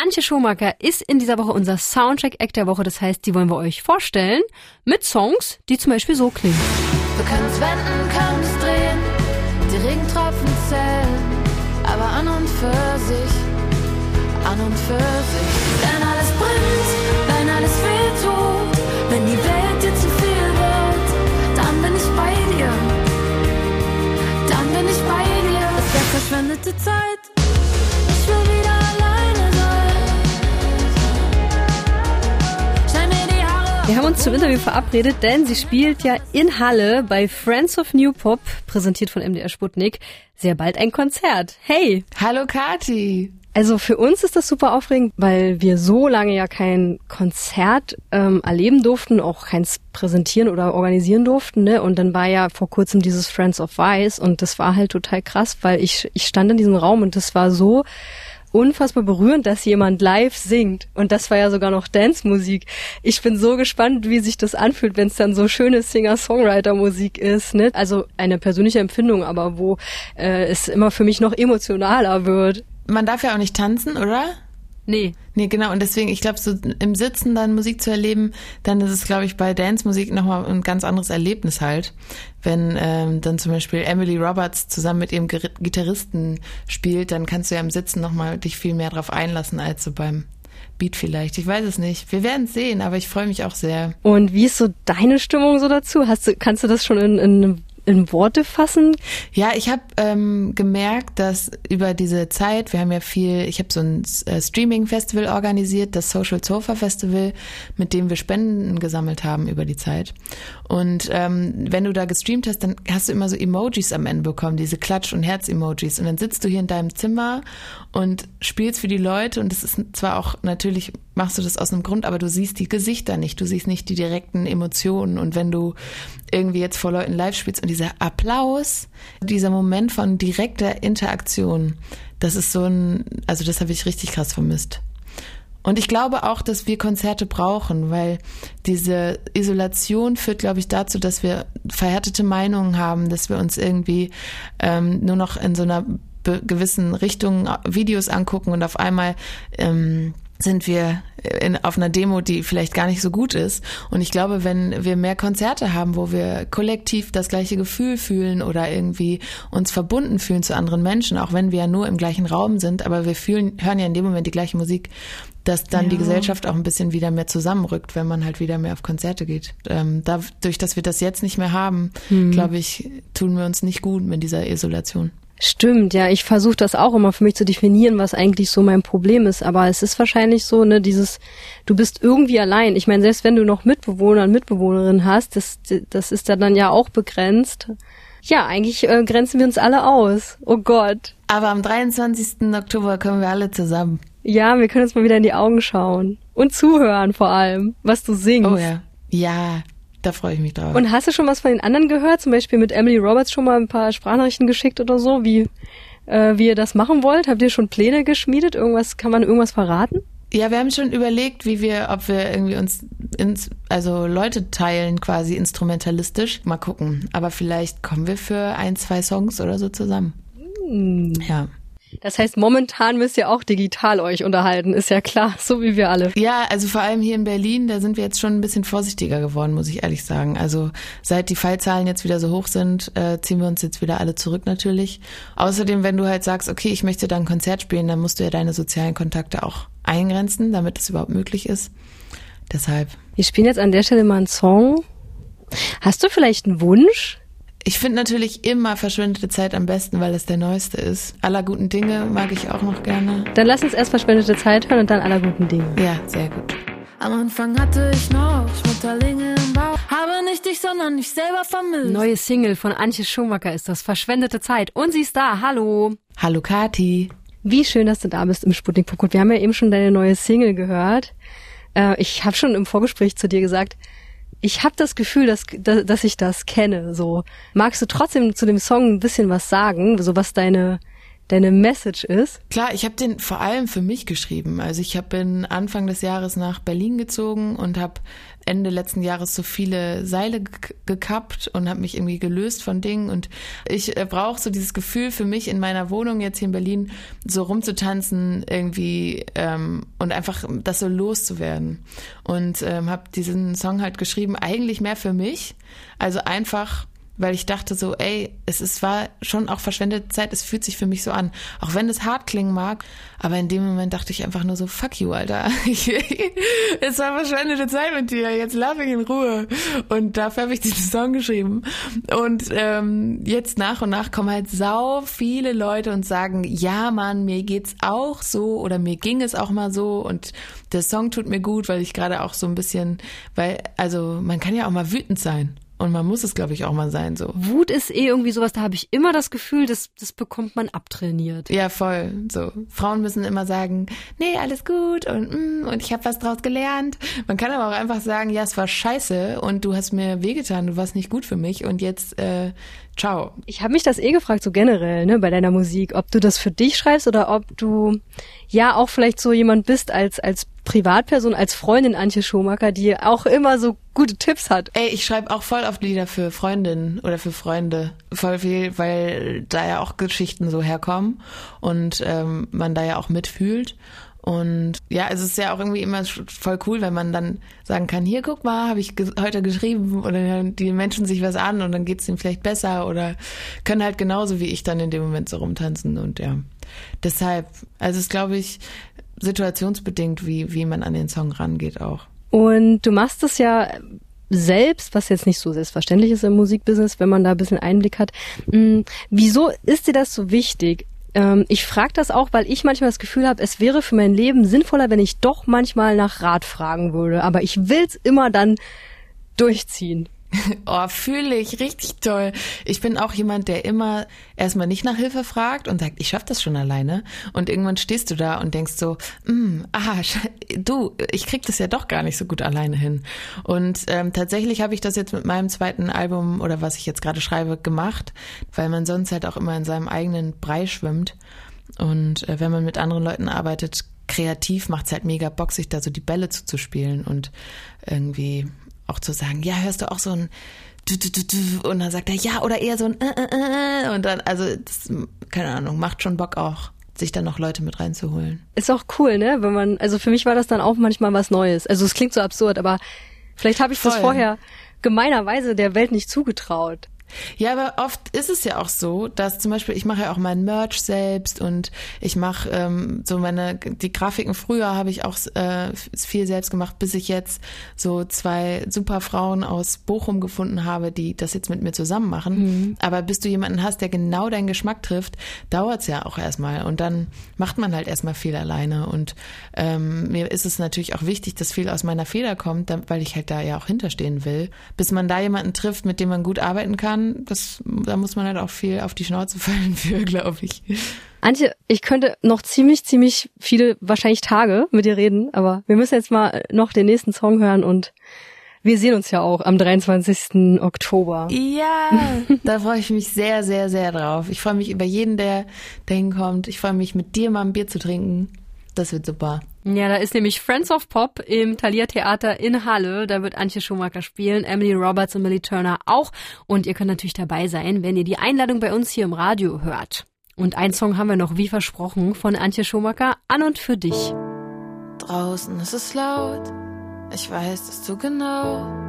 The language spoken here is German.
Antje Schumacher ist in dieser Woche unser Soundtrack-Act der Woche. Das heißt, die wollen wir euch vorstellen mit Songs, die zum Beispiel so klingen. Du kannst wenden, kannst drehen, die Regentropfen zählen, aber an und für sich, an und für sich. Wir haben uns zum Interview verabredet, denn sie spielt ja in Halle bei Friends of New Pop, präsentiert von MDR Sputnik, sehr bald ein Konzert. Hey! Hallo Kati. Also für uns ist das super aufregend, weil wir so lange ja kein Konzert ähm, erleben durften, auch keins präsentieren oder organisieren durften. Ne? Und dann war ja vor kurzem dieses Friends of Vice und das war halt total krass, weil ich, ich stand in diesem Raum und das war so unfassbar berührend, dass jemand live singt. Und das war ja sogar noch Dance-Musik. Ich bin so gespannt, wie sich das anfühlt, wenn es dann so schöne Singer-Songwriter-Musik ist. Ne? Also eine persönliche Empfindung, aber wo äh, es immer für mich noch emotionaler wird. Man darf ja auch nicht tanzen, oder? Nee. Nee, genau. Und deswegen, ich glaube, so im Sitzen dann Musik zu erleben, dann ist es, glaube ich, bei Dance-Musik nochmal ein ganz anderes Erlebnis halt. Wenn ähm, dann zum Beispiel Emily Roberts zusammen mit ihrem Gitarristen spielt, dann kannst du ja im Sitzen nochmal dich viel mehr drauf einlassen als so beim Beat vielleicht. Ich weiß es nicht. Wir werden es sehen, aber ich freue mich auch sehr. Und wie ist so deine Stimmung so dazu? Hast du, kannst du das schon in, in, in Worte fassen? Ja, ich habe ähm, gemerkt, dass über diese Zeit, wir haben ja viel, ich habe so ein äh, Streaming-Festival organisiert, das Social Sofa Festival, mit dem wir Spenden gesammelt haben über die Zeit. Und ähm, wenn du da gestreamt hast, dann hast du immer so Emojis am Ende bekommen, diese Klatsch- und Herz-Emojis. Und dann sitzt du hier in deinem Zimmer und spielst für die Leute. Und das ist zwar auch natürlich, machst du das aus einem Grund, aber du siehst die Gesichter nicht, du siehst nicht die direkten Emotionen. Und wenn du irgendwie jetzt vor Leuten live spielst und dieser Applaus, dieser Moment von direkter Interaktion, das ist so ein, also das habe ich richtig krass vermisst. Und ich glaube auch, dass wir Konzerte brauchen, weil diese Isolation führt, glaube ich, dazu, dass wir verhärtete Meinungen haben, dass wir uns irgendwie ähm, nur noch in so einer gewissen Richtung Videos angucken und auf einmal ähm, sind wir in, auf einer Demo, die vielleicht gar nicht so gut ist. Und ich glaube, wenn wir mehr Konzerte haben, wo wir kollektiv das gleiche Gefühl fühlen oder irgendwie uns verbunden fühlen zu anderen Menschen, auch wenn wir ja nur im gleichen Raum sind, aber wir fühlen, hören ja in dem Moment die gleiche Musik, dass dann Ja. die Gesellschaft auch ein bisschen wieder mehr zusammenrückt, wenn man halt wieder mehr auf Konzerte geht. Ähm, dadurch, dass wir das jetzt nicht mehr haben, glaube ich, tun wir uns nicht gut mit dieser Isolation. Stimmt, ja, ich versuche das auch immer für mich zu definieren, was eigentlich so mein Problem ist. Aber es ist wahrscheinlich so, ne, dieses, du bist irgendwie allein. Ich meine, selbst wenn du noch Mitbewohner und Mitbewohnerin hast, das, das ist dann ja auch begrenzt. Ja, eigentlich äh, grenzen wir uns alle aus. Oh Gott. Aber am 23. Oktober kommen wir alle zusammen. Ja, wir können uns mal wieder in die Augen schauen. Und zuhören vor allem, was du singst. Oh ja. Ja, da freue ich mich drauf. Und hast du schon was von den anderen gehört? Zum Beispiel mit Emily Roberts schon mal ein paar Sprachnachrichten geschickt oder so, wie, äh, wie ihr das machen wollt? Habt ihr schon Pläne geschmiedet? Irgendwas, kann man irgendwas verraten? Ja, wir haben schon überlegt, wie wir, ob wir irgendwie uns ins, also Leute teilen quasi instrumentalistisch. Mal gucken. Aber vielleicht kommen wir für ein, zwei Songs oder so zusammen. Ja. Das heißt, momentan müsst ihr auch digital euch unterhalten, ist ja klar, so wie wir alle. Ja, also vor allem hier in Berlin, da sind wir jetzt schon ein bisschen vorsichtiger geworden, muss ich ehrlich sagen. Also seit die Fallzahlen jetzt wieder so hoch sind, äh, ziehen wir uns jetzt wieder alle zurück natürlich. Außerdem, wenn du halt sagst, okay, ich möchte da ein Konzert spielen, dann musst du ja deine sozialen Kontakte auch eingrenzen, damit das überhaupt möglich ist. Deshalb. Wir spielen jetzt an der Stelle mal einen Song. Hast du vielleicht einen Wunsch? Ich finde natürlich immer verschwendete Zeit am besten, weil es der neueste ist. Aller guten Dinge mag ich auch noch gerne. Dann lass uns erst verschwendete Zeit hören und dann aller guten Dinge. Ja, sehr gut. Am Anfang hatte ich noch Schmetterlinge im Bauch, habe nicht dich, sondern mich selber vermisst. Neue Single von Antje Schumacher ist das Verschwendete Zeit. Und sie ist da. Hallo. Hallo Kati. Wie schön, dass du da bist im Sputnik Podcast. Wir haben ja eben schon deine neue Single gehört. Äh, ich habe schon im Vorgespräch zu dir gesagt, ich habe das Gefühl, dass, dass, dass ich das kenne. So magst du trotzdem zu dem Song ein bisschen was sagen, so was deine deine Message ist. Klar, ich habe den vor allem für mich geschrieben. Also ich bin Anfang des Jahres nach Berlin gezogen und habe Ende letzten Jahres so viele Seile gekappt und habe mich irgendwie gelöst von Dingen. Und ich äh, brauche so dieses Gefühl für mich in meiner Wohnung jetzt hier in Berlin, so rumzutanzen irgendwie ähm, und einfach das so loszuwerden. Und ähm, habe diesen Song halt geschrieben, eigentlich mehr für mich. Also einfach weil ich dachte so, ey, es ist, war schon auch verschwendete Zeit, es fühlt sich für mich so an. Auch wenn es hart klingen mag, aber in dem Moment dachte ich einfach nur so, fuck you, Alter. es war verschwendete Zeit mit dir, jetzt lauf ich in Ruhe. Und dafür habe ich diesen Song geschrieben. Und ähm, jetzt nach und nach kommen halt sau viele Leute und sagen, ja Mann, mir geht's auch so oder mir ging es auch mal so und der Song tut mir gut, weil ich gerade auch so ein bisschen, weil, also man kann ja auch mal wütend sein. Und man muss es, glaube ich, auch mal sein so. Wut ist eh irgendwie sowas, da habe ich immer das Gefühl, das, das bekommt man abtrainiert. Ja, voll. So. Frauen müssen immer sagen, nee, alles gut und, mm, und ich habe was draus gelernt. Man kann aber auch einfach sagen, ja, es war scheiße und du hast mir wehgetan, du warst nicht gut für mich und jetzt äh, ciao. Ich habe mich das eh gefragt, so generell, ne, bei deiner Musik, ob du das für dich schreibst oder ob du ja auch vielleicht so jemand bist als, als Privatperson, als Freundin Antje Schumacher, die auch immer so gute Tipps hat. Ey, ich schreibe auch voll oft Lieder für Freundinnen oder für Freunde. Voll viel, weil da ja auch Geschichten so herkommen und ähm, man da ja auch mitfühlt. Und ja, es ist ja auch irgendwie immer voll cool, wenn man dann sagen kann, hier guck mal, habe ich ge heute geschrieben oder dann die Menschen sich was an und dann geht's ihnen vielleicht besser oder können halt genauso wie ich dann in dem Moment so rumtanzen und ja. Deshalb, also es glaube ich situationsbedingt, wie, wie man an den Song rangeht auch. Und du machst es ja selbst, was jetzt nicht so selbstverständlich ist im Musikbusiness, wenn man da ein bisschen Einblick hat. Hm, wieso ist dir das so wichtig? Ähm, ich frage das auch, weil ich manchmal das Gefühl habe, es wäre für mein Leben sinnvoller, wenn ich doch manchmal nach Rat fragen würde. Aber ich will's immer dann durchziehen. Oh, fühle ich richtig toll. Ich bin auch jemand, der immer erstmal nicht nach Hilfe fragt und sagt, ich schaff das schon alleine. Und irgendwann stehst du da und denkst so, mm, aha, du, ich krieg das ja doch gar nicht so gut alleine hin. Und ähm, tatsächlich habe ich das jetzt mit meinem zweiten Album oder was ich jetzt gerade schreibe gemacht, weil man sonst halt auch immer in seinem eigenen Brei schwimmt. Und äh, wenn man mit anderen Leuten arbeitet, kreativ macht's halt mega Bock, sich da so die Bälle zuzuspielen und irgendwie auch zu sagen, ja, hörst du auch so ein und dann sagt er ja oder eher so ein äh, äh, äh, und dann also das, keine Ahnung macht schon Bock auch sich dann noch Leute mit reinzuholen. Ist auch cool ne wenn man also für mich war das dann auch manchmal was Neues. Also es klingt so absurd aber vielleicht habe ich Voll. das vorher gemeinerweise der Welt nicht zugetraut ja, aber oft ist es ja auch so, dass zum Beispiel ich mache ja auch mein Merch selbst und ich mache ähm, so meine die Grafiken. Früher habe ich auch äh, viel selbst gemacht, bis ich jetzt so zwei super Frauen aus Bochum gefunden habe, die das jetzt mit mir zusammen machen. Mhm. Aber bis du jemanden hast, der genau deinen Geschmack trifft, dauert's ja auch erstmal und dann macht man halt erstmal viel alleine. Und ähm, mir ist es natürlich auch wichtig, dass viel aus meiner Feder kommt, weil ich halt da ja auch hinterstehen will, bis man da jemanden trifft, mit dem man gut arbeiten kann kann, das, da muss man halt auch viel auf die Schnauze fallen für, glaube ich. Antje, ich könnte noch ziemlich, ziemlich viele, wahrscheinlich Tage mit dir reden, aber wir müssen jetzt mal noch den nächsten Song hören und wir sehen uns ja auch am 23. Oktober. Ja, da freue ich mich sehr, sehr, sehr drauf. Ich freue mich über jeden, der dahin kommt. Ich freue mich, mit dir mal ein Bier zu trinken. Das wird super. Ja, da ist nämlich Friends of Pop im Thalia Theater in Halle. Da wird Antje Schumacher spielen, Emily Roberts und Millie Turner auch. Und ihr könnt natürlich dabei sein, wenn ihr die Einladung bei uns hier im Radio hört. Und ein Song haben wir noch, wie versprochen, von Antje Schumacher, An und für dich. Draußen ist es laut, ich weiß das so genau.